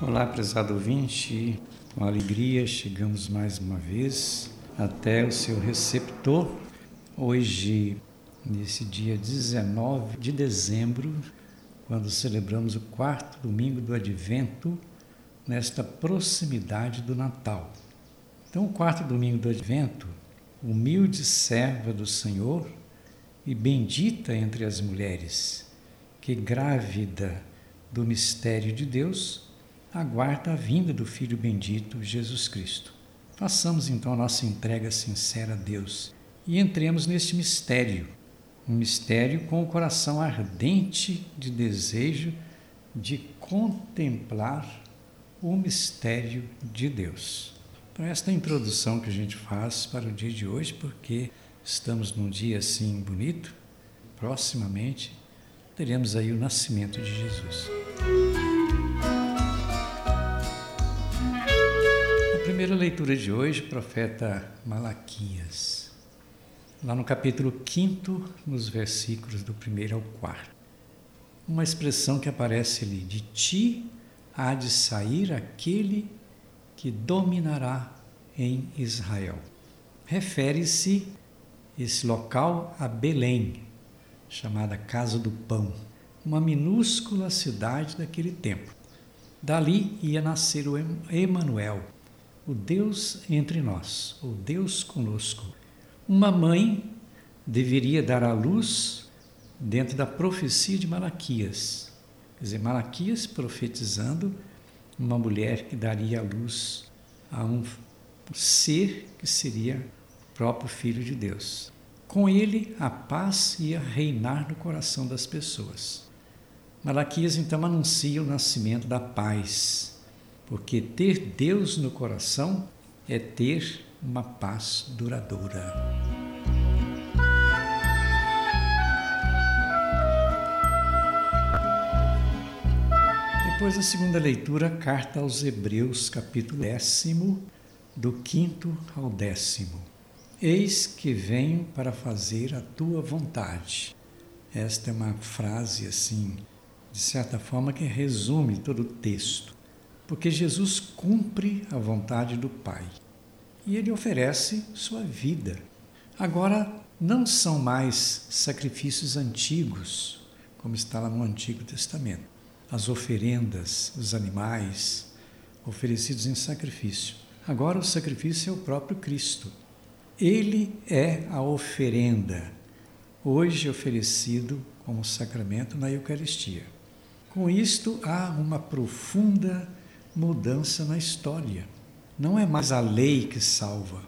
Olá, prezado ouvinte. Com alegria chegamos mais uma vez até o seu receptor. Hoje, nesse dia 19 de dezembro, quando celebramos o quarto domingo do Advento, nesta proximidade do Natal. Então, o quarto domingo do Advento, humilde serva do Senhor e bendita entre as mulheres, que grávida do mistério de Deus, aguarda a vinda do Filho bendito Jesus Cristo. Façamos então a nossa entrega sincera a Deus e entremos neste mistério, um mistério com o coração ardente de desejo de contemplar o mistério de Deus. Então, esta é a introdução que a gente faz para o dia de hoje, porque estamos num dia assim bonito, proximamente teremos aí o nascimento de Jesus. Primeira leitura de hoje, profeta Malaquias, lá no capítulo 5, nos versículos do 1 ao 4. Uma expressão que aparece ali: De ti há de sair aquele que dominará em Israel. Refere-se esse local a Belém, chamada Casa do Pão, uma minúscula cidade daquele tempo. Dali ia nascer o Emanuel, o Deus entre nós, o Deus conosco. Uma mãe deveria dar à luz dentro da profecia de Malaquias. Quer dizer, Malaquias profetizando uma mulher que daria à luz a um ser que seria o próprio Filho de Deus. Com ele, a paz ia reinar no coração das pessoas. Malaquias então anuncia o nascimento da paz, porque ter Deus no coração é ter uma paz duradoura. Depois da segunda leitura, carta aos Hebreus, capítulo décimo, do quinto ao décimo. Eis que venho para fazer a tua vontade. Esta é uma frase assim, de certa forma, que resume todo o texto, porque Jesus cumpre a vontade do Pai e ele oferece sua vida. Agora, não são mais sacrifícios antigos, como está lá no Antigo Testamento. As oferendas, os animais oferecidos em sacrifício. Agora, o sacrifício é o próprio Cristo ele é a oferenda, hoje oferecido como sacramento na Eucaristia. Com isto, há uma profunda mudança na história. Não é mais a lei que salva,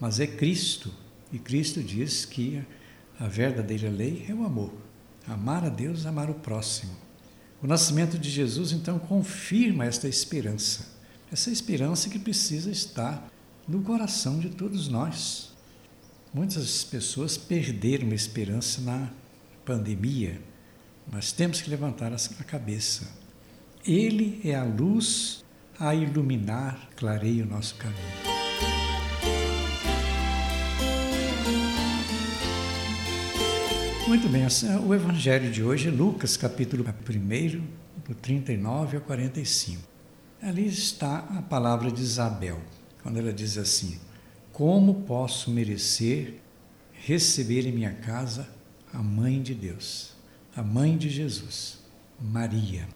mas é Cristo. E Cristo diz que a verdadeira lei é o amor. Amar a Deus, amar o próximo. O nascimento de Jesus, então, confirma esta esperança. Essa esperança que precisa estar no coração de todos nós. Muitas pessoas perderam a esperança na pandemia, mas temos que levantar a cabeça. Ele é a luz a iluminar, clareia o nosso caminho. Muito bem, o Evangelho de hoje é Lucas, capítulo 1, do 39 ao 45. Ali está a palavra de Isabel quando ela diz assim: Como posso merecer receber em minha casa a mãe de Deus, a mãe de Jesus, Maria?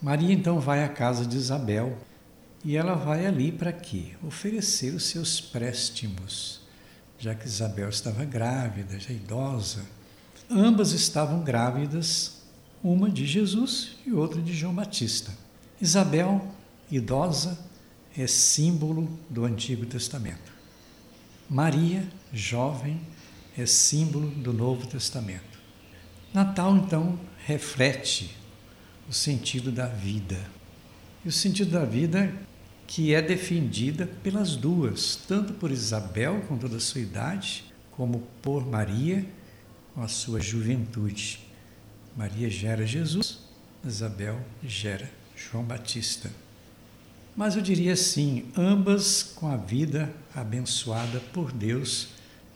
Maria então vai à casa de Isabel e ela vai ali para quê? Oferecer os seus préstimos, já que Isabel estava grávida, já idosa. Ambas estavam grávidas, uma de Jesus e outra de João Batista. Isabel, idosa, é símbolo do Antigo Testamento. Maria, jovem, é símbolo do Novo Testamento. Natal, então, reflete o sentido da vida. E o sentido da vida que é defendida pelas duas, tanto por Isabel, com toda a sua idade, como por Maria, com a sua juventude. Maria gera Jesus, Isabel gera João Batista mas eu diria assim, ambas com a vida abençoada por Deus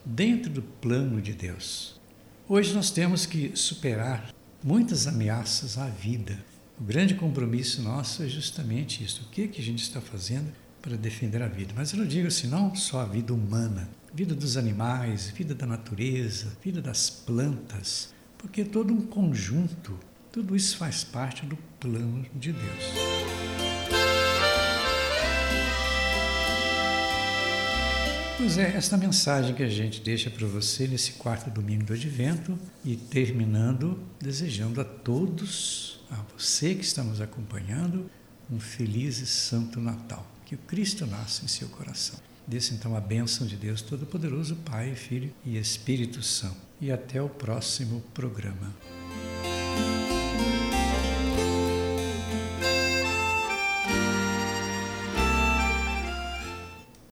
dentro do plano de Deus. Hoje nós temos que superar muitas ameaças à vida O grande compromisso nosso é justamente isso. O que, que a gente está fazendo para defender a vida? Mas eu não digo assim, não só a vida humana, vida dos animais, vida da natureza, vida das plantas, porque é todo um conjunto, tudo isso faz parte do plano de Deus. Pois é, esta mensagem que a gente deixa para você nesse quarto domingo do Advento e terminando desejando a todos, a você que está nos acompanhando, um feliz e santo Natal. Que o Cristo nasça em seu coração. Desça então a bênção de Deus Todo-Poderoso, Pai, Filho e Espírito Santo. E até o próximo programa.